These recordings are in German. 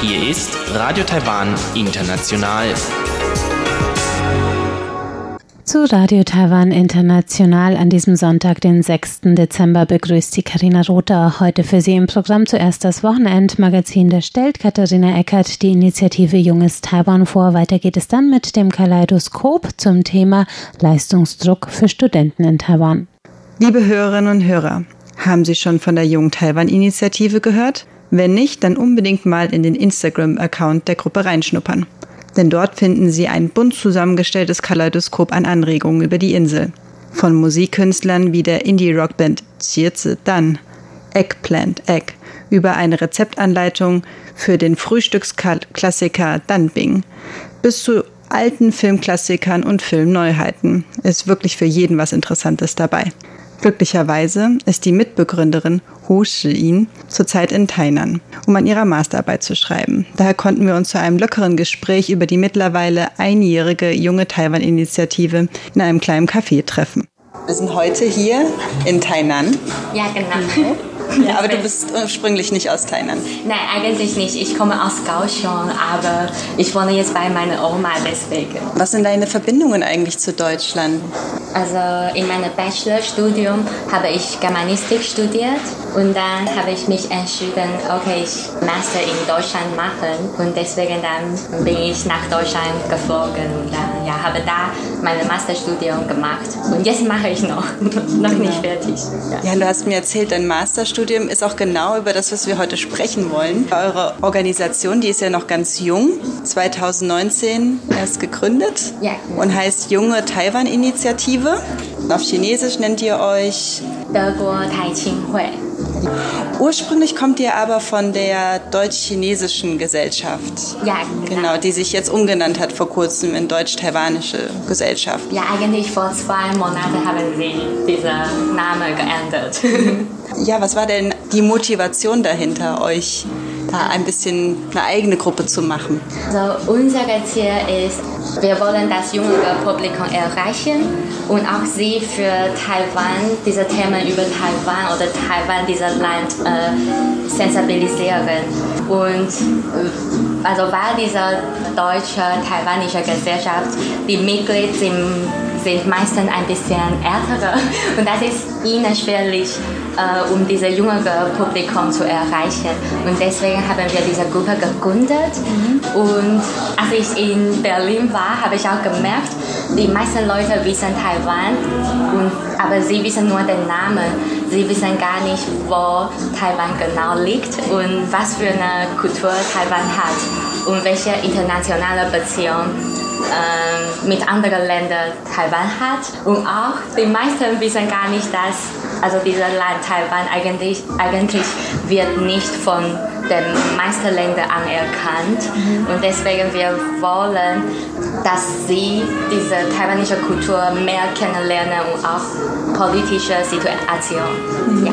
Hier ist Radio Taiwan International. Zu Radio Taiwan International an diesem Sonntag, den 6. Dezember, begrüßt die Karina Rother. Heute für Sie im Programm zuerst das Wochenendmagazin. Da stellt Katharina Eckert die Initiative Junges Taiwan vor. Weiter geht es dann mit dem Kaleidoskop zum Thema Leistungsdruck für Studenten in Taiwan. Liebe Hörerinnen und Hörer, haben Sie schon von der Jungen Taiwan Initiative gehört? Wenn nicht, dann unbedingt mal in den Instagram-Account der Gruppe reinschnuppern denn dort finden Sie ein bunt zusammengestelltes Kaleidoskop an Anregungen über die Insel. Von Musikkünstlern wie der Indie-Rockband Zierze Dan, Eggplant Egg, über eine Rezeptanleitung für den Frühstücksklassiker Danbing, bis zu alten Filmklassikern und Filmneuheiten. Ist wirklich für jeden was Interessantes dabei. Glücklicherweise ist die Mitbegründerin Hu Shi-in zurzeit in Tainan, um an ihrer Masterarbeit zu schreiben. Daher konnten wir uns zu einem lockeren Gespräch über die mittlerweile einjährige junge Taiwan-Initiative in einem kleinen Café treffen. Wir sind heute hier in Tainan. Ja, genau. Ja, aber du bist ursprünglich nicht aus Tainan. Nein, eigentlich nicht. Ich komme aus Kaohsiung, aber ich wohne jetzt bei meiner Oma deswegen. Was sind deine Verbindungen eigentlich zu Deutschland? Also in meinem Bachelorstudium habe ich Germanistik studiert und dann habe ich mich entschieden, okay, ich Master in Deutschland machen und deswegen dann bin ich nach Deutschland geflogen und dann ja, habe da mein Masterstudium gemacht und jetzt mache ich noch, noch nicht fertig. Ja. ja, du hast mir erzählt, dein Masterstudium Masterstudium ist auch genau über das, was wir heute sprechen wollen. Eure Organisation, die ist ja noch ganz jung, 2019 erst gegründet ja. und heißt Junge Taiwan-Initiative. Auf Chinesisch nennt ihr euch Ursprünglich kommt ihr aber von der deutsch-chinesischen Gesellschaft. Ja, genau. genau. Die sich jetzt umgenannt hat vor kurzem in deutsch-taiwanische Gesellschaft. Ja, eigentlich vor zwei Monaten haben sie diesen Namen geändert. Ja, was war denn die Motivation dahinter, euch da ein bisschen eine eigene Gruppe zu machen? Also unser Ziel ist, wir wollen das junge Publikum erreichen und auch sie für Taiwan, diese Themen über Taiwan oder Taiwan, dieses Land äh, sensibilisieren. Und äh, also weil diese deutsche, taiwanische Gesellschaft, die Mitglieder sind, sind meistens ein bisschen ältere und das ist ihnen schwierig, äh, um dieses junge Publikum zu erreichen. Und deswegen haben wir diese Gruppe gegründet. Und als ich in Berlin war, habe ich auch gemerkt, die meisten Leute wissen Taiwan, und, aber sie wissen nur den Namen. Sie wissen gar nicht, wo Taiwan genau liegt und was für eine Kultur Taiwan hat und welche internationale Beziehung ähm, mit anderen Ländern Taiwan hat. Und auch die meisten wissen gar nicht, dass also dieser Land Taiwan eigentlich, eigentlich wird nicht von den meisten Ländern anerkannt. Und deswegen wir wollen, dass sie diese taiwanische Kultur mehr kennenlernen und auch politische Situation. Ja.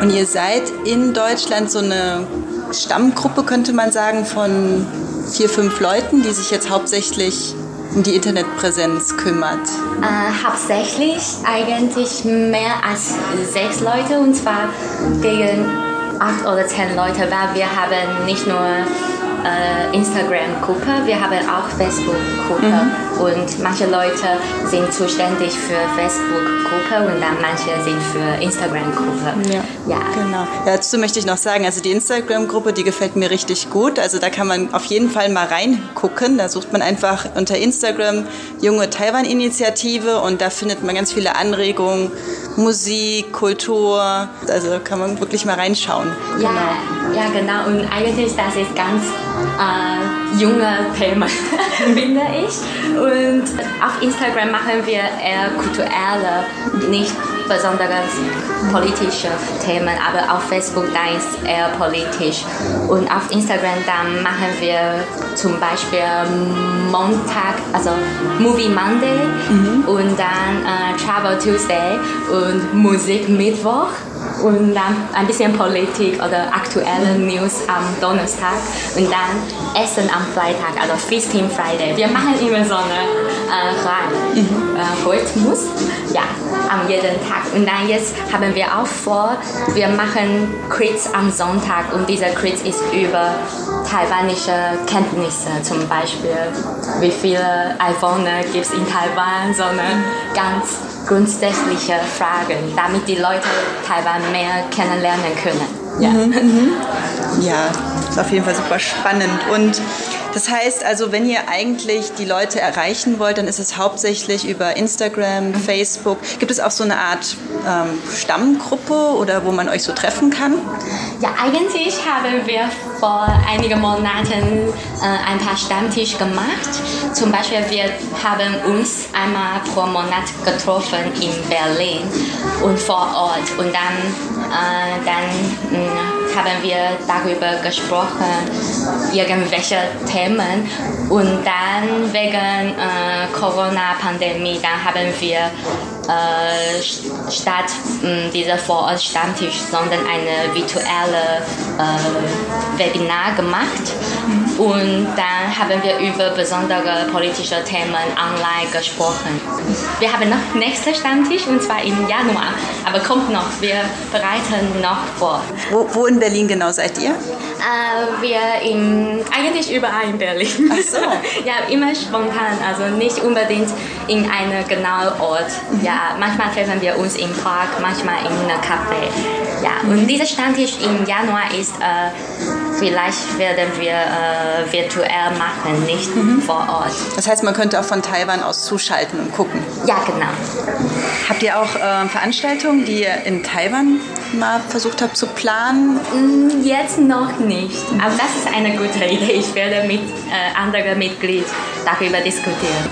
Und ihr seid in Deutschland so eine Stammgruppe, könnte man sagen, von vier, fünf Leuten, die sich jetzt hauptsächlich um die Internetpräsenz kümmert? Äh, hauptsächlich eigentlich mehr als sechs Leute und zwar gegen acht oder zehn Leute, weil wir haben nicht nur äh, Instagram-Gruppe, wir haben auch Facebook-Gruppe Mhm. und manche Leute sind zuständig für Facebook-Gruppe und dann manche sind für Instagram-Gruppe. Ja. Ja. Genau. Ja, dazu möchte ich noch sagen, also die Instagram-Gruppe, die gefällt mir richtig gut. Also da kann man auf jeden Fall mal reingucken. Da sucht man einfach unter Instagram Junge Taiwan-Initiative und da findet man ganz viele Anregungen, Musik, Kultur. Also kann man wirklich mal reinschauen. Ja, ja, genau. Und eigentlich das ist ganz äh, junge Thema, finde ich. Und auf Instagram machen wir eher kulturelle, nicht besonders politische Themen, aber auf Facebook da ist eher politisch. Und auf Instagram dann machen wir zum Beispiel Montag, also Movie Monday und dann äh, Travel Tuesday und Musik Mittwoch und dann ein bisschen Politik oder aktuelle News am Donnerstag und dann Essen am Freitag, also Feasting Friday. Wir machen immer so einen äh, Reim, äh, Rhythmus. Ja, an jedem Tag. Und dann jetzt haben wir auch vor, wir machen Quiz am Sonntag und dieser Quiz ist über taiwanische Kenntnisse, zum Beispiel wie viele Einwohner gibt es in Taiwan, sondern ganz grundsätzliche Fragen, damit die Leute Taiwan mehr kennenlernen können. Ja, mhm, mhm. ja ist auf jeden Fall super spannend. Und das heißt also, wenn ihr eigentlich die Leute erreichen wollt, dann ist es hauptsächlich über Instagram, Facebook. Gibt es auch so eine Art ähm, Stammgruppe oder wo man euch so treffen kann? Ja, eigentlich haben wir vor einigen Monaten äh, ein paar Stammtisch gemacht. Zum Beispiel, wir haben uns einmal pro Monat getroffen in Berlin und vor Ort. Und dann, äh, dann mh, mm, haben wir darüber gesprochen, irgendwelche Themen. Und dann wegen äh, Corona-Pandemie, dann haben wir äh, statt äh, dieser Vor-Ort-Stammtisch, sondern eine virtuelle äh, Webinar gemacht. Und dann haben wir über besondere politische Themen online gesprochen. Wir haben noch nächsten Stammtisch und zwar im Januar, aber kommt noch, wir bereiten noch vor. Wo, wo in Berlin genau seid ihr? Äh, wir im, eigentlich überall in Berlin. Ach so. ja, immer spontan, also nicht unbedingt in einem genauen Ort. Mhm. Ja, manchmal treffen wir uns im Park, manchmal in einem Café. Ja, und dieser Stammtisch im Januar ist, äh, vielleicht werden wir äh, virtuell machen, nicht mhm. vor Ort. Das heißt, man könnte auch von Taiwan aus zuschalten und gucken. Ja, genau. Habt ihr auch äh, Veranstaltungen, die ihr in Taiwan mal versucht habt zu planen? Mm, jetzt noch nicht. Aber das ist eine gute Idee. Ich werde mit äh, anderen Mitgliedern darüber diskutieren.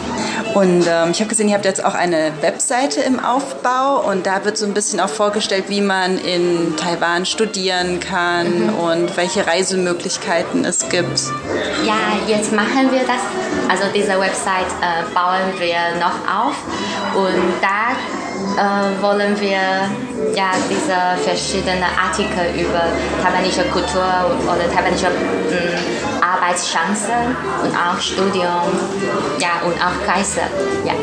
Und ähm, ich habe gesehen, ihr habt jetzt auch eine Webseite im Aufbau und da wird so ein bisschen auch vorgestellt, wie man in Taiwan studieren kann mhm. und welche Reisemöglichkeiten es gibt. Ja, jetzt machen wir das. Also diese Website äh, bauen wir noch auf und da äh, wollen wir ja diese verschiedenen Artikel über taiwanische Kultur oder taiwanische äh, Arbeitschancen und auch Studium ja, und auch Reise. Ja.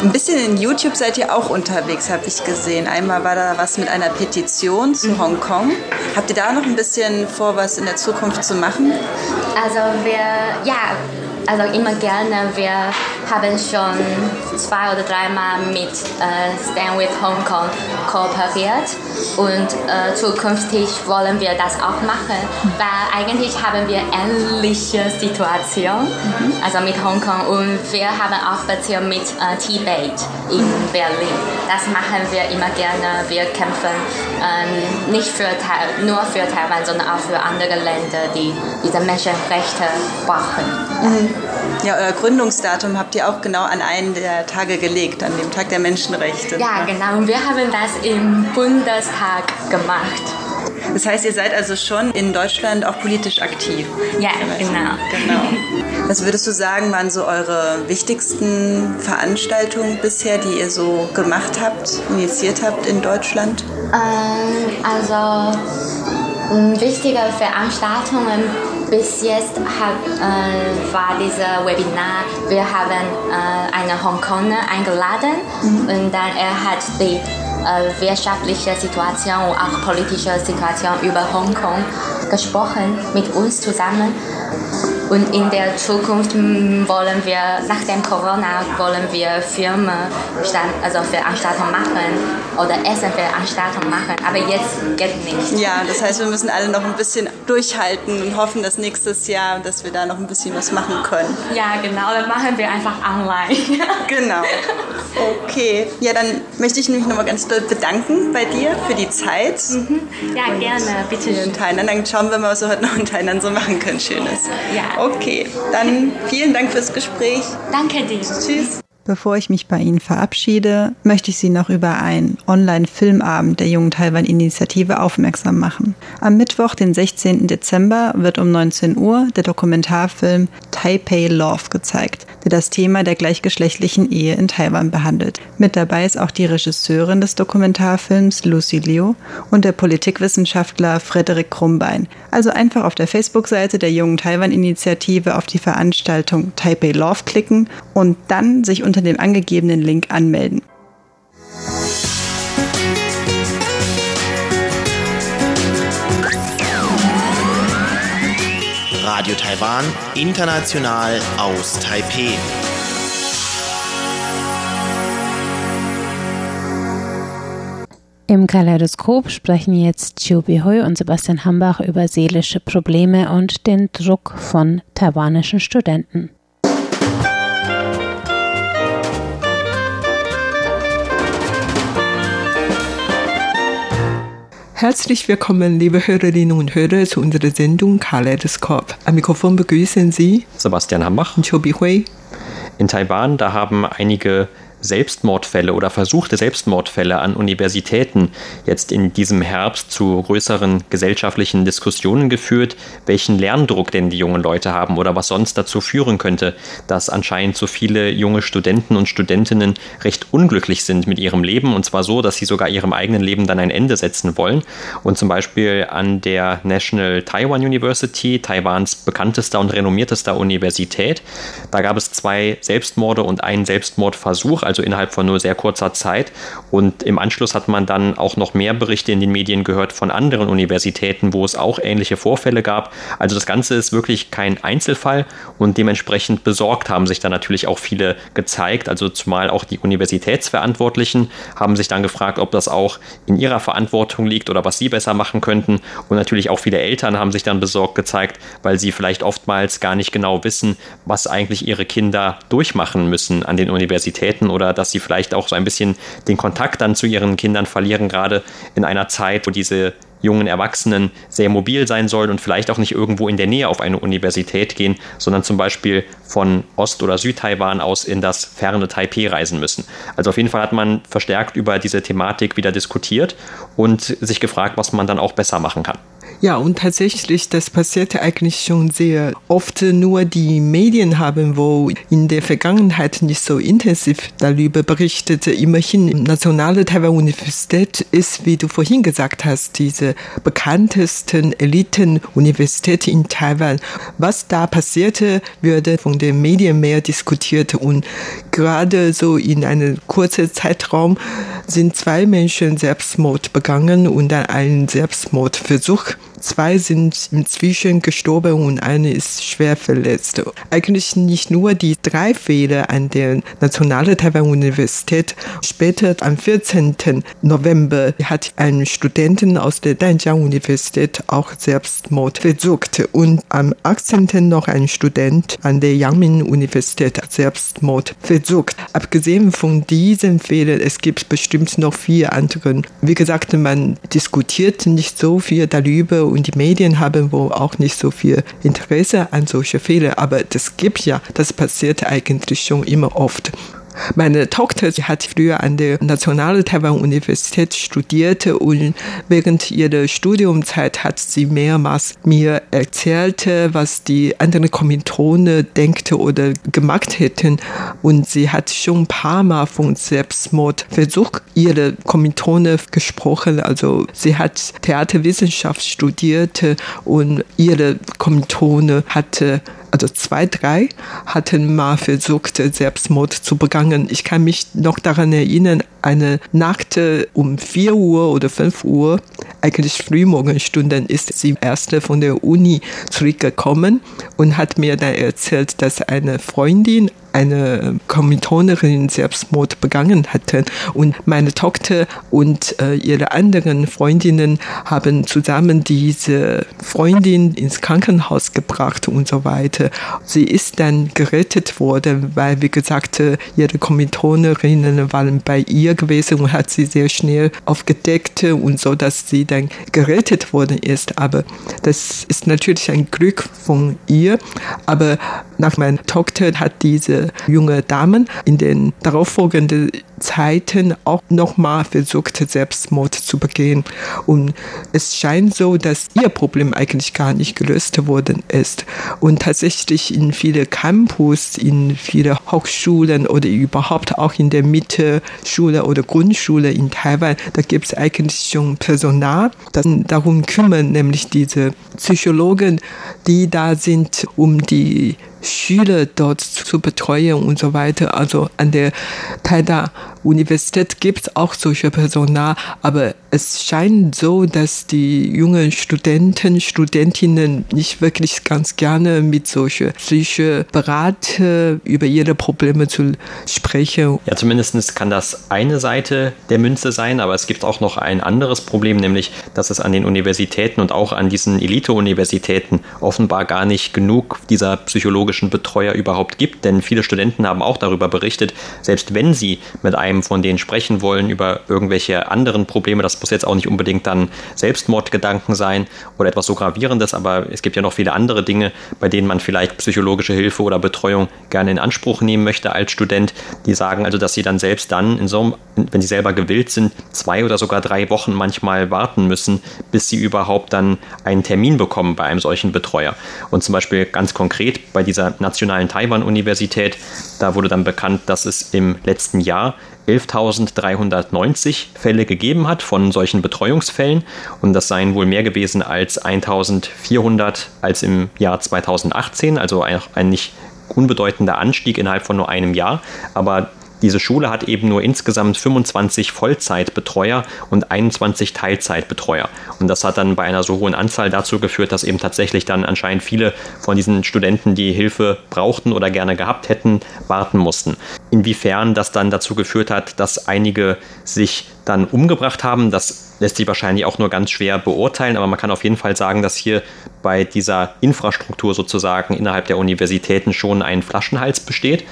Ein bisschen in YouTube seid ihr auch unterwegs, habe ich gesehen. Einmal war da was mit einer Petition zu mhm. Hongkong. Habt ihr da noch ein bisschen vor, was in der Zukunft zu machen? Also wir, ja, also immer gerne. Wir haben schon zwei oder dreimal mit äh, Stand with Hong Kong kooperiert und äh, zukünftig wollen wir das auch machen, weil eigentlich haben wir ähnliche Situationen, mhm. also mit Hongkong und wir haben auch Beziehung mit äh, Tibet in Berlin. Das machen wir immer gerne. Wir kämpfen ähm, nicht für nur für Taiwan, sondern auch für andere Länder, die diese Menschenrechte brauchen. Mhm. Ja, euer Gründungsdatum habt ihr auch genau an einen der Tage gelegt, an dem Tag der Menschenrechte. Ja, genau. Und wir haben das im Bundestag gemacht. Das heißt, ihr seid also schon in Deutschland auch politisch aktiv. Ja, genau. genau. Was würdest du sagen, waren so eure wichtigsten Veranstaltungen bisher, die ihr so gemacht habt, initiiert habt in Deutschland? Ähm, also wichtige Veranstaltungen bis jetzt hat, äh, war dieser Webinar, wir haben äh, einen Hongkonger eingeladen mhm. und dann er hat die äh, wirtschaftliche Situation und auch politische Situation über Hongkong gesprochen mit uns zusammen. Und in der Zukunft wollen wir, nach dem Corona, wollen wir Firmen, also Veranstaltungen machen oder Essenveranstaltungen machen. Aber jetzt geht nicht. Ja, das heißt, wir müssen alle noch ein bisschen durchhalten und hoffen, dass nächstes Jahr, dass wir da noch ein bisschen was machen können. Ja, genau. Dann machen wir einfach online. genau. Okay. Ja, dann möchte ich mich nochmal ganz doll bedanken bei dir für die Zeit. Mhm. Ja, gerne. Bitte. schön. Dann schauen wir mal, was wir heute noch in Thailand so machen können. Schönes. Ja. Okay, dann vielen Dank fürs Gespräch. Danke dir. Tschüss. Bevor ich mich bei Ihnen verabschiede, möchte ich Sie noch über einen Online-Filmabend der Jungen Taiwan-Initiative aufmerksam machen. Am Mittwoch, den 16. Dezember, wird um 19 Uhr der Dokumentarfilm Taipei Love gezeigt, der das Thema der gleichgeschlechtlichen Ehe in Taiwan behandelt. Mit dabei ist auch die Regisseurin des Dokumentarfilms Lucy Liu und der Politikwissenschaftler Frederik Krumbein. Also einfach auf der Facebook-Seite der Jungen Taiwan-Initiative auf die Veranstaltung Taipei Love klicken und dann sich unter unter dem angegebenen Link anmelden. Radio Taiwan, international aus Taipei. Im Kaleidoskop sprechen jetzt Chiu Bihui und Sebastian Hambach über seelische Probleme und den Druck von taiwanischen Studenten. Herzlich willkommen, liebe Hörerinnen und Hörer, zu unserer Sendung Kaleidoskop. Am Mikrofon begrüßen Sie Sebastian Hambach und Chobi Hui. In Taiwan, da haben einige Selbstmordfälle oder versuchte Selbstmordfälle an Universitäten jetzt in diesem Herbst zu größeren gesellschaftlichen Diskussionen geführt, welchen Lerndruck denn die jungen Leute haben oder was sonst dazu führen könnte, dass anscheinend so viele junge Studenten und Studentinnen recht unglücklich sind mit ihrem Leben und zwar so, dass sie sogar ihrem eigenen Leben dann ein Ende setzen wollen. Und zum Beispiel an der National Taiwan University, Taiwans bekanntester und renommiertester Universität, da gab es zwei Selbstmorde und einen Selbstmordversuch also innerhalb von nur sehr kurzer Zeit. Und im Anschluss hat man dann auch noch mehr Berichte in den Medien gehört von anderen Universitäten, wo es auch ähnliche Vorfälle gab. Also das Ganze ist wirklich kein Einzelfall und dementsprechend besorgt haben sich dann natürlich auch viele gezeigt. Also zumal auch die Universitätsverantwortlichen haben sich dann gefragt, ob das auch in ihrer Verantwortung liegt oder was sie besser machen könnten. Und natürlich auch viele Eltern haben sich dann besorgt gezeigt, weil sie vielleicht oftmals gar nicht genau wissen, was eigentlich ihre Kinder durchmachen müssen an den Universitäten oder dass sie vielleicht auch so ein bisschen den Kontakt dann zu ihren Kindern verlieren, gerade in einer Zeit, wo diese jungen Erwachsenen sehr mobil sein sollen und vielleicht auch nicht irgendwo in der Nähe auf eine Universität gehen, sondern zum Beispiel von Ost- oder Südtaiwan aus in das ferne Taipei reisen müssen. Also auf jeden Fall hat man verstärkt über diese Thematik wieder diskutiert und sich gefragt, was man dann auch besser machen kann. Ja, und tatsächlich, das passierte eigentlich schon sehr oft. Nur die Medien haben wohl in der Vergangenheit nicht so intensiv darüber berichtet. Immerhin, Nationale Taiwan-Universität ist, wie du vorhin gesagt hast, diese bekanntesten Eliten-Universität in Taiwan. Was da passierte, würde von den Medien mehr diskutiert. Und gerade so in einem kurzen Zeitraum sind zwei Menschen Selbstmord begangen und dann einen Selbstmordversuch Zwei sind inzwischen gestorben und eine ist schwer verletzt. Eigentlich nicht nur die drei Fälle an der Nationalen Taiwan-Universität. Später am 14. November hat ein Studenten aus der Danjiang-Universität auch Selbstmord versucht und am 18. noch ein Student an der Yangmin-Universität Selbstmord versucht. Abgesehen von diesen Fällen, es gibt bestimmt noch vier andere. Wie gesagt, man diskutiert nicht so viel darüber und die Medien haben wohl auch nicht so viel Interesse an solche Fehler, aber das gibt ja, das passiert eigentlich schon immer oft. Meine Tochter sie hat früher an der Nationalen Taiwan-Universität studiert und während ihrer Studiumzeit hat sie mehrmals mir erzählt, was die anderen Kommilitone denkt oder gemacht hätten. Und sie hat schon ein paar Mal von Selbstmordversuch ihre Kommilitone gesprochen. Also sie hat Theaterwissenschaft studiert und ihre Kommilitone hatte also zwei, drei hatten mal versucht, Selbstmord zu begangen. Ich kann mich noch daran erinnern, eine Nacht um 4 Uhr oder 5 Uhr, eigentlich Frühmorgenstunden, ist sie erste von der Uni zurückgekommen und hat mir dann erzählt, dass eine Freundin eine Kommilitonerin Selbstmord begangen hatte. Und meine Tochter und äh, ihre anderen Freundinnen haben zusammen diese Freundin ins Krankenhaus gebracht und so weiter. Sie ist dann gerettet worden, weil, wie gesagt, ihre Kommilitonerinnen waren bei ihr gewesen und hat sie sehr schnell aufgedeckt und so, dass sie dann gerettet worden ist. Aber das ist natürlich ein Glück von ihr. Aber nach meiner Tochter hat diese junge Dame in den darauffolgenden Zeiten auch nochmal versucht, Selbstmord zu begehen. Und es scheint so, dass ihr Problem eigentlich gar nicht gelöst worden ist. Und tatsächlich in viele Campus, in viele Hochschulen oder überhaupt auch in der Mittelschule oder Grundschule in Taiwan, da gibt es eigentlich schon Personal, das darum kümmern, nämlich diese Psychologen, die da sind, um die Schüler dort zu betreuen und so weiter. Also an der Taida Universität gibt es auch solche Personal, aber es scheint so, dass die jungen Studenten, Studentinnen nicht wirklich ganz gerne mit solchen psychischen Berater über ihre Probleme zu sprechen. Ja, zumindest kann das eine Seite der Münze sein, aber es gibt auch noch ein anderes Problem, nämlich, dass es an den Universitäten und auch an diesen Elite-Universitäten offenbar gar nicht genug dieser psychologischen Betreuer überhaupt gibt, denn viele Studenten haben auch darüber berichtet, selbst wenn sie mit einem von denen sprechen wollen über irgendwelche anderen Probleme, das muss jetzt auch nicht unbedingt dann Selbstmordgedanken sein oder etwas so gravierendes, aber es gibt ja noch viele andere Dinge, bei denen man vielleicht psychologische Hilfe oder Betreuung gerne in Anspruch nehmen möchte als Student. Die sagen also, dass sie dann selbst dann, in so, wenn sie selber gewillt sind, zwei oder sogar drei Wochen manchmal warten müssen, bis sie überhaupt dann einen Termin bekommen bei einem solchen Betreuer. Und zum Beispiel ganz konkret bei dieser Nationalen Taiwan-Universität, da wurde dann bekannt, dass es im letzten Jahr 11.390 Fälle gegeben hat von solchen Betreuungsfällen. Und das seien wohl mehr gewesen als 1.400 als im Jahr 2018, also ein, nicht unbedeutender Anstieg innerhalb von nur einem Jahr, aber diese Schule hat eben nur insgesamt 25 Vollzeitbetreuer und 21 Teilzeitbetreuer. Und das hat dann bei einer so hohen Anzahl dazu geführt, dass eben tatsächlich dann anscheinend viele von diesen Studenten, die Hilfe brauchten oder gerne gehabt hätten, warten mussten. Inwiefern das dann dazu geführt hat, dass einige sich dann umgebracht haben. Das lässt sich wahrscheinlich auch nur ganz schwer beurteilen, aber man kann auf jeden Fall sagen, dass hier bei dieser Infrastruktur sozusagen innerhalb der Universitäten schon ein Flaschenhals besteht.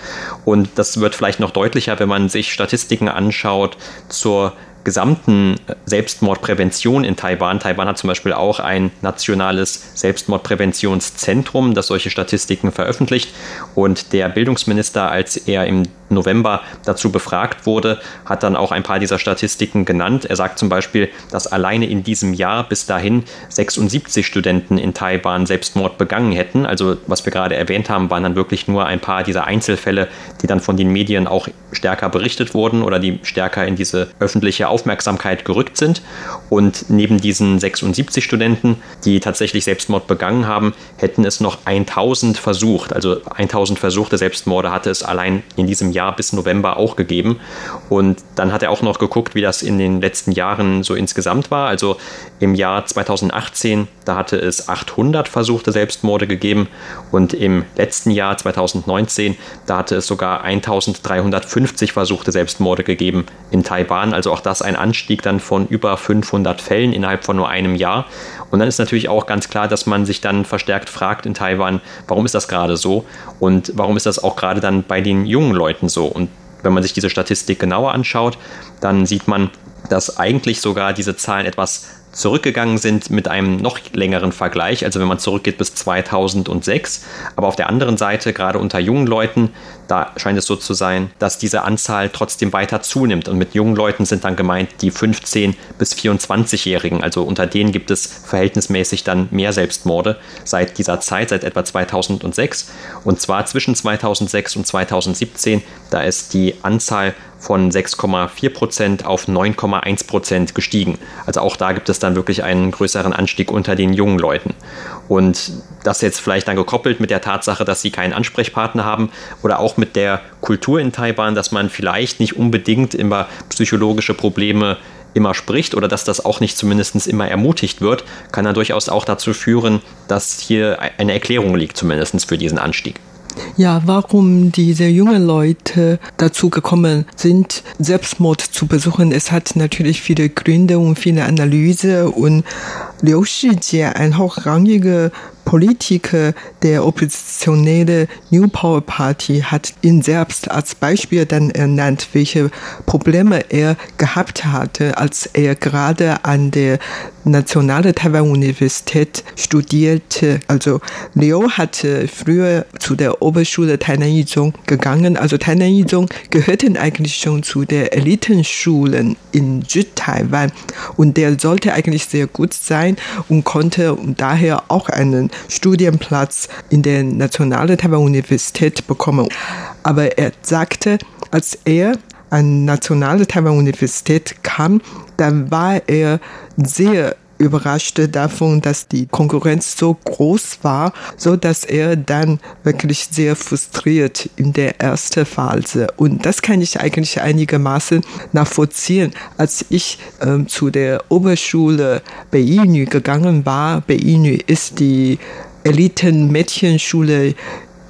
Und das wird vielleicht noch deutlicher, wenn man sich Statistiken anschaut zur gesamten Selbstmordprävention in Taiwan. Taiwan hat zum Beispiel auch ein nationales Selbstmordpräventionszentrum, das solche Statistiken veröffentlicht. Und der Bildungsminister, als er im November dazu befragt wurde, hat dann auch ein paar dieser Statistiken genannt. Er sagt zum Beispiel, dass alleine in diesem Jahr bis dahin 76 Studenten in Taiwan Selbstmord begangen hätten. Also was wir gerade erwähnt haben, waren dann wirklich nur ein paar dieser Einzelfälle, die dann von den Medien auch stärker berichtet wurden oder die stärker in diese öffentliche Aufmerksamkeit gerückt sind. Und neben diesen 76 Studenten, die tatsächlich Selbstmord begangen haben, hätten es noch 1000 versucht. Also 1000 versuchte Selbstmorde hatte es allein in diesem Jahr Jahr bis November auch gegeben. Und dann hat er auch noch geguckt, wie das in den letzten Jahren so insgesamt war. Also im Jahr 2018, da hatte es 800 versuchte Selbstmorde gegeben und im letzten Jahr 2019, da hatte es sogar 1350 versuchte Selbstmorde gegeben in Taiwan. Also auch das ein Anstieg dann von über 500 Fällen innerhalb von nur einem Jahr. Und dann ist natürlich auch ganz klar, dass man sich dann verstärkt fragt in Taiwan, warum ist das gerade so und warum ist das auch gerade dann bei den jungen Leuten so. Und wenn man sich diese Statistik genauer anschaut, dann sieht man, dass eigentlich sogar diese Zahlen etwas zurückgegangen sind mit einem noch längeren Vergleich, also wenn man zurückgeht bis 2006. Aber auf der anderen Seite, gerade unter jungen Leuten, da scheint es so zu sein, dass diese Anzahl trotzdem weiter zunimmt. Und mit jungen Leuten sind dann gemeint die 15- bis 24-Jährigen. Also unter denen gibt es verhältnismäßig dann mehr Selbstmorde seit dieser Zeit, seit etwa 2006. Und zwar zwischen 2006 und 2017, da ist die Anzahl von 6,4 Prozent auf 9,1 Prozent gestiegen. Also auch da gibt es dann wirklich einen größeren Anstieg unter den jungen Leuten. Und das jetzt vielleicht dann gekoppelt mit der Tatsache, dass sie keinen Ansprechpartner haben oder auch mit der Kultur in Taiwan, dass man vielleicht nicht unbedingt immer psychologische Probleme immer spricht oder dass das auch nicht zumindest immer ermutigt wird, kann dann durchaus auch dazu führen, dass hier eine Erklärung liegt, zumindest für diesen Anstieg. Ja, warum diese jungen Leute dazu gekommen sind, Selbstmord zu besuchen, es hat natürlich viele Gründe und viele Analyse. Und Liu Shijie, ein hochrangiger Politiker der oppositionelle New Power Party hat ihn selbst als Beispiel dann ernannt, welche Probleme er gehabt hatte, als er gerade an der Nationale Taiwan Universität studierte. Also Leo hatte früher zu der Oberschule Tainan Yizhong gegangen. Also Tainan Yizhong gehörten eigentlich schon zu der Elitenschulen in Südtaiwan und der sollte eigentlich sehr gut sein und konnte daher auch einen Studienplatz in der Nationalen Taiwan Universität bekommen. Aber er sagte, als er an Nationale Taiwan Universität kam, dann war er sehr überrascht davon, dass die Konkurrenz so groß war, so dass er dann wirklich sehr frustriert in der ersten Phase. Und das kann ich eigentlich einigermaßen nachvollziehen. Als ich ähm, zu der Oberschule Beinu gegangen war, Beinu ist die Eliten-Mädchenschule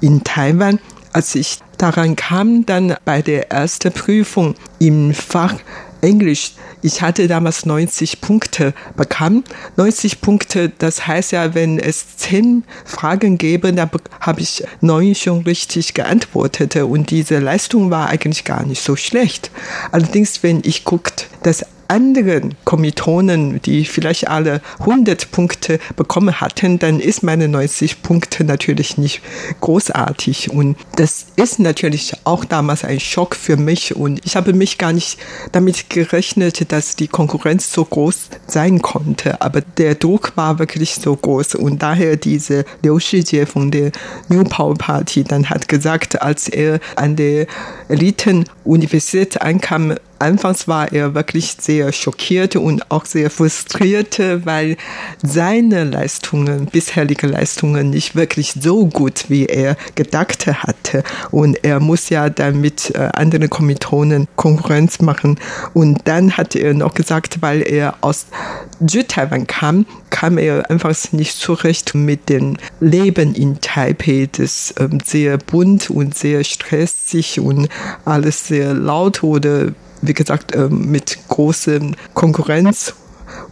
in Taiwan, als ich daran kam, dann bei der ersten Prüfung im Fach Englisch, ich hatte damals 90 Punkte bekommen. 90 Punkte, das heißt ja, wenn es zehn Fragen gäbe, dann habe ich neun schon richtig geantwortet. Und diese Leistung war eigentlich gar nicht so schlecht. Allerdings, wenn ich guckt, das anderen Kommilitonen, die vielleicht alle 100 Punkte bekommen hatten, dann ist meine 90 Punkte natürlich nicht großartig. Und das ist natürlich auch damals ein Schock für mich. Und ich habe mich gar nicht damit gerechnet, dass die Konkurrenz so groß sein konnte. Aber der Druck war wirklich so groß. Und daher diese Liu Shijie von der New Power Party dann hat gesagt, als er an der Eliten-Universität ankam, Anfangs war er wirklich sehr schockiert und auch sehr frustriert, weil seine Leistungen, bisherige Leistungen nicht wirklich so gut, wie er gedacht hatte. Und er muss ja dann mit äh, anderen Kommilitonen Konkurrenz machen. Und dann hat er noch gesagt, weil er aus Südtaiwan kam, kam er einfach nicht zurecht mit dem Leben in Taipei. Das ähm, sehr bunt und sehr stressig und alles sehr laut oder wie gesagt, ähm, mit großem Konkurrenz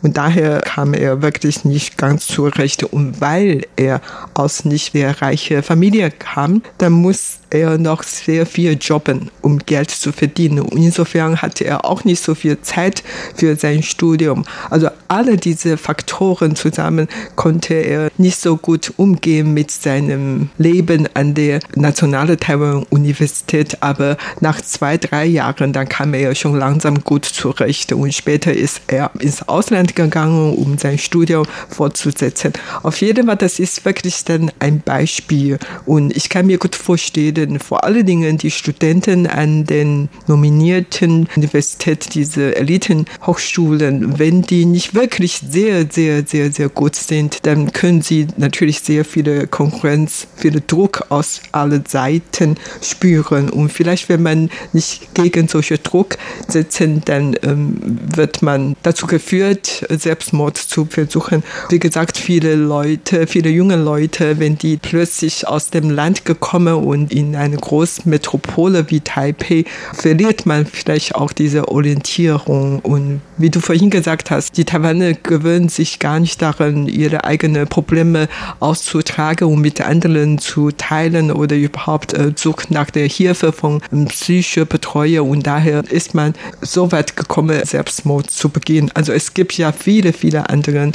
und daher kam er wirklich nicht ganz zurecht. Und weil er aus nicht sehr reicher Familie kam, dann muss er noch sehr viel jobben, um Geld zu verdienen. Und insofern hatte er auch nicht so viel Zeit für sein Studium. Also alle diese Faktoren zusammen konnte er nicht so gut umgehen mit seinem Leben an der Nationalen Taiwan Universität. Aber nach zwei, drei Jahren, dann kam er schon langsam gut zurecht. Und später ist er ins Ausland gegangen, um sein Studium fortzusetzen. Auf jeden Fall, das ist wirklich dann ein Beispiel. Und ich kann mir gut vorstellen, werden vor allen Dingen die Studenten an den nominierten Universitäten, diese Elitenhochschulen, wenn die nicht wirklich sehr, sehr, sehr, sehr gut sind, dann können sie natürlich sehr viele Konkurrenz, viel Druck aus allen Seiten spüren. Und vielleicht, wenn man nicht gegen solche Druck setzen, dann ähm, wird man dazu geführt, Selbstmord zu versuchen. Wie gesagt, viele Leute, viele junge Leute, wenn die plötzlich aus dem Land gekommen und in in eine Großmetropole wie Taipei verliert man vielleicht auch diese Orientierung. Und wie du vorhin gesagt hast, die Taiwaner gewöhnen sich gar nicht daran, ihre eigenen Probleme auszutragen und mit anderen zu teilen oder überhaupt äh, sucht nach der Hilfe von ähm, psychischer Betreuer. Und daher ist man so weit gekommen, Selbstmord zu begehen. Also es gibt ja viele, viele andere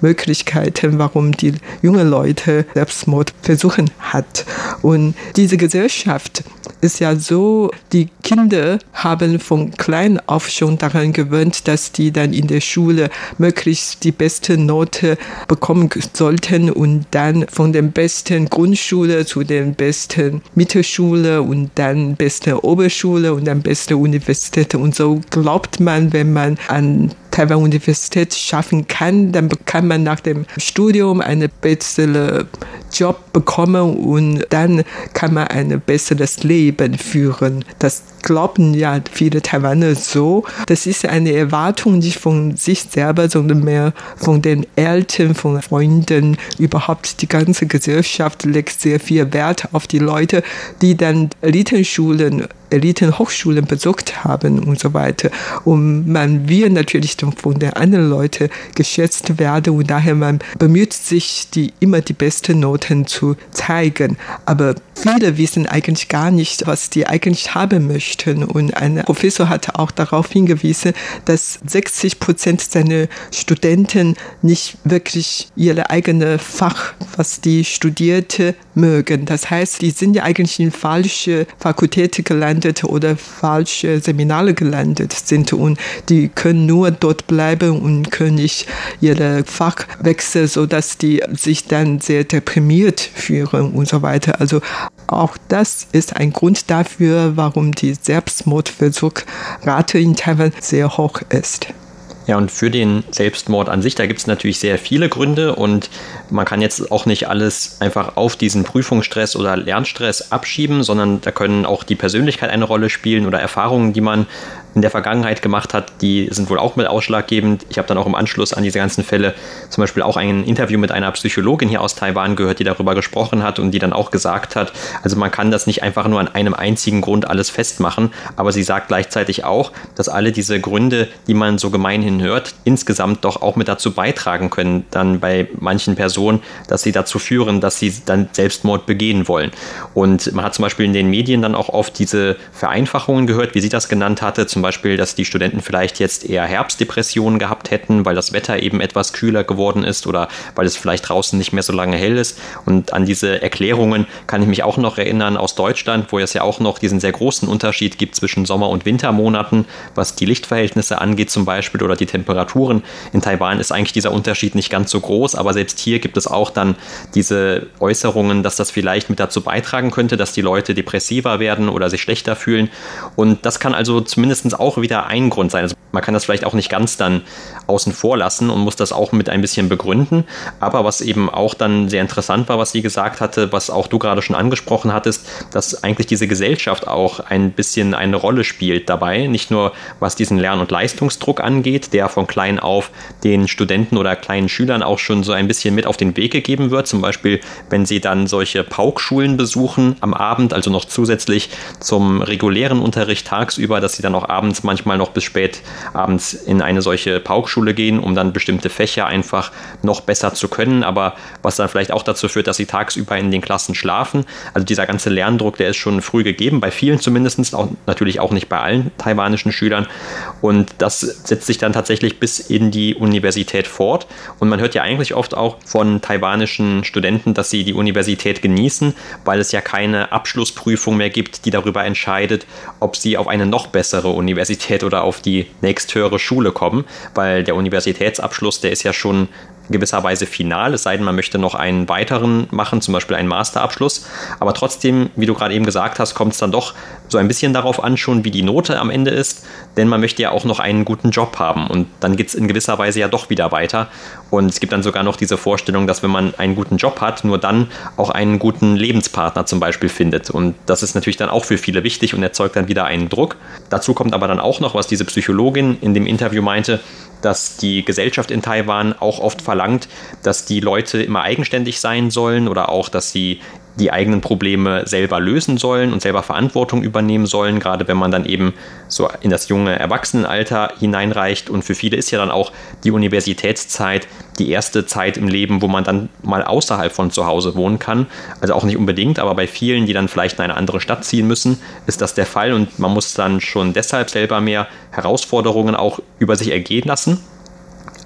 Möglichkeiten, warum die jungen Leute Selbstmord versuchen hat. Und diese Gesellschaft ist ja so, die Kinder haben von klein auf schon daran gewöhnt, dass die dann in der Schule möglichst die beste Note bekommen sollten und dann von der besten Grundschule zu der besten Mittelschule und dann beste Oberschule und dann beste Universität. Und so glaubt man, wenn man an Taiwan Universität schaffen kann, dann kann man nach dem Studium einen besseren Job bekommen und dann kann man ein besseres Leben führen. Das glauben ja viele Taiwaner so. Das ist eine Erwartung nicht von sich selber, sondern mehr von den Eltern, von Freunden. Überhaupt die ganze Gesellschaft legt sehr viel Wert auf die Leute, die dann Elitenschulen Elitenhochschulen besucht haben und so weiter. Und man will natürlich von den anderen Leuten geschätzt werden und daher man bemüht sich, die immer die besten Noten zu zeigen. Aber viele wissen eigentlich gar nicht, was die eigentlich haben möchten. Und ein Professor hat auch darauf hingewiesen, dass 60 Prozent seiner Studenten nicht wirklich ihre eigene Fach, was die studierte, mögen. Das heißt, die sind ja eigentlich in falsche Fakultät gelandet oder falsche Seminare gelandet sind und die können nur dort bleiben und können nicht ihre Fach wechseln, sodass die sich dann sehr deprimiert fühlen und so weiter. Also auch das ist ein Grund dafür, warum die Selbstmordversuch Rate in Taiwan sehr hoch ist. Ja, und für den Selbstmord an sich, da gibt es natürlich sehr viele Gründe und man kann jetzt auch nicht alles einfach auf diesen Prüfungsstress oder Lernstress abschieben, sondern da können auch die Persönlichkeit eine Rolle spielen oder Erfahrungen, die man in der Vergangenheit gemacht hat, die sind wohl auch mit ausschlaggebend. Ich habe dann auch im Anschluss an diese ganzen Fälle zum Beispiel auch ein Interview mit einer Psychologin hier aus Taiwan gehört, die darüber gesprochen hat und die dann auch gesagt hat, also man kann das nicht einfach nur an einem einzigen Grund alles festmachen, aber sie sagt gleichzeitig auch, dass alle diese Gründe, die man so gemeinhin hört, insgesamt doch auch mit dazu beitragen können, dann bei manchen Personen, dass sie dazu führen, dass sie dann Selbstmord begehen wollen. Und man hat zum Beispiel in den Medien dann auch oft diese Vereinfachungen gehört, wie sie das genannt hatte, zum Beispiel Beispiel, dass die Studenten vielleicht jetzt eher Herbstdepressionen gehabt hätten, weil das Wetter eben etwas kühler geworden ist oder weil es vielleicht draußen nicht mehr so lange hell ist. Und an diese Erklärungen kann ich mich auch noch erinnern aus Deutschland, wo es ja auch noch diesen sehr großen Unterschied gibt zwischen Sommer- und Wintermonaten, was die Lichtverhältnisse angeht zum Beispiel oder die Temperaturen. In Taiwan ist eigentlich dieser Unterschied nicht ganz so groß, aber selbst hier gibt es auch dann diese Äußerungen, dass das vielleicht mit dazu beitragen könnte, dass die Leute depressiver werden oder sich schlechter fühlen. Und das kann also zumindest auch wieder ein Grund sein. Also man kann das vielleicht auch nicht ganz dann außen vor lassen und muss das auch mit ein bisschen begründen. Aber was eben auch dann sehr interessant war, was sie gesagt hatte, was auch du gerade schon angesprochen hattest, dass eigentlich diese Gesellschaft auch ein bisschen eine Rolle spielt dabei. Nicht nur was diesen Lern- und Leistungsdruck angeht, der von klein auf den Studenten oder kleinen Schülern auch schon so ein bisschen mit auf den Weg gegeben wird. Zum Beispiel, wenn sie dann solche Paukschulen besuchen am Abend, also noch zusätzlich zum regulären Unterricht tagsüber, dass sie dann auch abends manchmal noch bis spät abends in eine solche Paukschule gehen, um dann bestimmte Fächer einfach noch besser zu können, aber was dann vielleicht auch dazu führt, dass sie tagsüber in den Klassen schlafen. Also dieser ganze Lerndruck, der ist schon früh gegeben, bei vielen zumindest, auch, natürlich auch nicht bei allen taiwanischen Schülern. Und das setzt sich dann tatsächlich bis in die Universität fort. Und man hört ja eigentlich oft auch von taiwanischen Studenten, dass sie die Universität genießen, weil es ja keine Abschlussprüfung mehr gibt, die darüber entscheidet, ob sie auf eine noch bessere Universität oder auf die nächsthöhere Schule kommen, weil der Universitätsabschluss, der ist ja schon gewisserweise final, es sei denn, man möchte noch einen weiteren machen, zum Beispiel einen Masterabschluss. Aber trotzdem, wie du gerade eben gesagt hast, kommt es dann doch so ein bisschen darauf an, schon wie die Note am Ende ist, denn man möchte ja auch noch einen guten Job haben und dann geht es in gewisser Weise ja doch wieder weiter. Und es gibt dann sogar noch diese Vorstellung, dass wenn man einen guten Job hat, nur dann auch einen guten Lebenspartner zum Beispiel findet. Und das ist natürlich dann auch für viele wichtig und erzeugt dann wieder einen Druck. Dazu kommt aber dann auch noch, was diese Psychologin in dem Interview meinte, dass die Gesellschaft in Taiwan auch oft verlangt, dass die Leute immer eigenständig sein sollen oder auch, dass sie die eigenen Probleme selber lösen sollen und selber Verantwortung übernehmen sollen, gerade wenn man dann eben so in das junge Erwachsenenalter hineinreicht. Und für viele ist ja dann auch die Universitätszeit die erste Zeit im Leben, wo man dann mal außerhalb von zu Hause wohnen kann. Also auch nicht unbedingt, aber bei vielen, die dann vielleicht in eine andere Stadt ziehen müssen, ist das der Fall und man muss dann schon deshalb selber mehr Herausforderungen auch über sich ergehen lassen.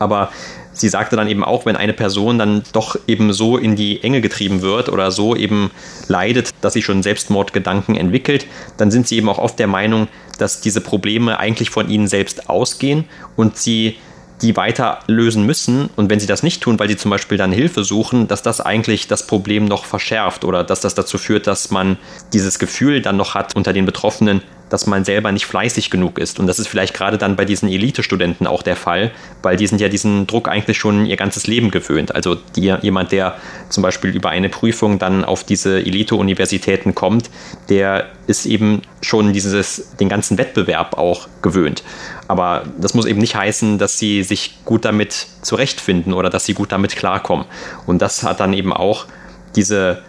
Aber sie sagte dann eben auch, wenn eine Person dann doch eben so in die Enge getrieben wird oder so eben leidet, dass sie schon Selbstmordgedanken entwickelt, dann sind sie eben auch oft der Meinung, dass diese Probleme eigentlich von ihnen selbst ausgehen und sie die weiter lösen müssen. Und wenn sie das nicht tun, weil sie zum Beispiel dann Hilfe suchen, dass das eigentlich das Problem noch verschärft oder dass das dazu führt, dass man dieses Gefühl dann noch hat unter den Betroffenen, dass man selber nicht fleißig genug ist. Und das ist vielleicht gerade dann bei diesen Elite-Studenten auch der Fall, weil die sind ja diesen Druck eigentlich schon ihr ganzes Leben gewöhnt. Also die, jemand, der zum Beispiel über eine Prüfung dann auf diese Elite-Universitäten kommt, der ist eben schon dieses, den ganzen Wettbewerb auch gewöhnt. Aber das muss eben nicht heißen, dass sie sich gut damit zurechtfinden oder dass sie gut damit klarkommen. Und das hat dann eben auch diese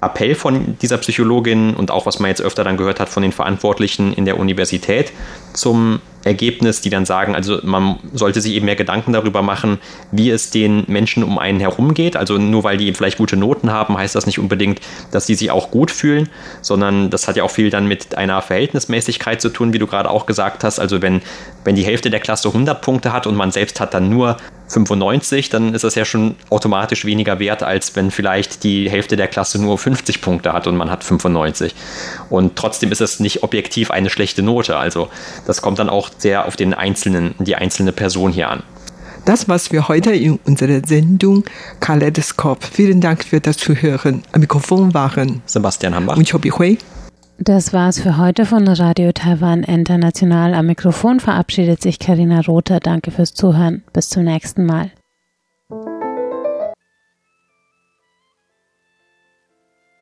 Appell von dieser Psychologin und auch was man jetzt öfter dann gehört hat von den Verantwortlichen in der Universität zum Ergebnis, die dann sagen, also man sollte sich eben mehr Gedanken darüber machen, wie es den Menschen um einen herum geht. Also nur weil die vielleicht gute Noten haben, heißt das nicht unbedingt, dass sie sich auch gut fühlen, sondern das hat ja auch viel dann mit einer Verhältnismäßigkeit zu tun, wie du gerade auch gesagt hast. Also wenn, wenn die Hälfte der Klasse 100 Punkte hat und man selbst hat dann nur 95, dann ist das ja schon automatisch weniger wert, als wenn vielleicht die Hälfte der Klasse nur 50 Punkte hat und man hat 95. Und trotzdem ist es nicht objektiv eine schlechte Note. Also das kommt dann auch sehr auf den einzelnen, die einzelne Person hier an. Das war's für heute in unserer Sendung Kaleidoskop. Vielen Dank für das Zuhören. Am Mikrofon waren Sebastian Hambach und Chobi Hui. Das war's für heute von Radio Taiwan International. Am Mikrofon verabschiedet sich Karina Rother. Danke fürs Zuhören. Bis zum nächsten Mal.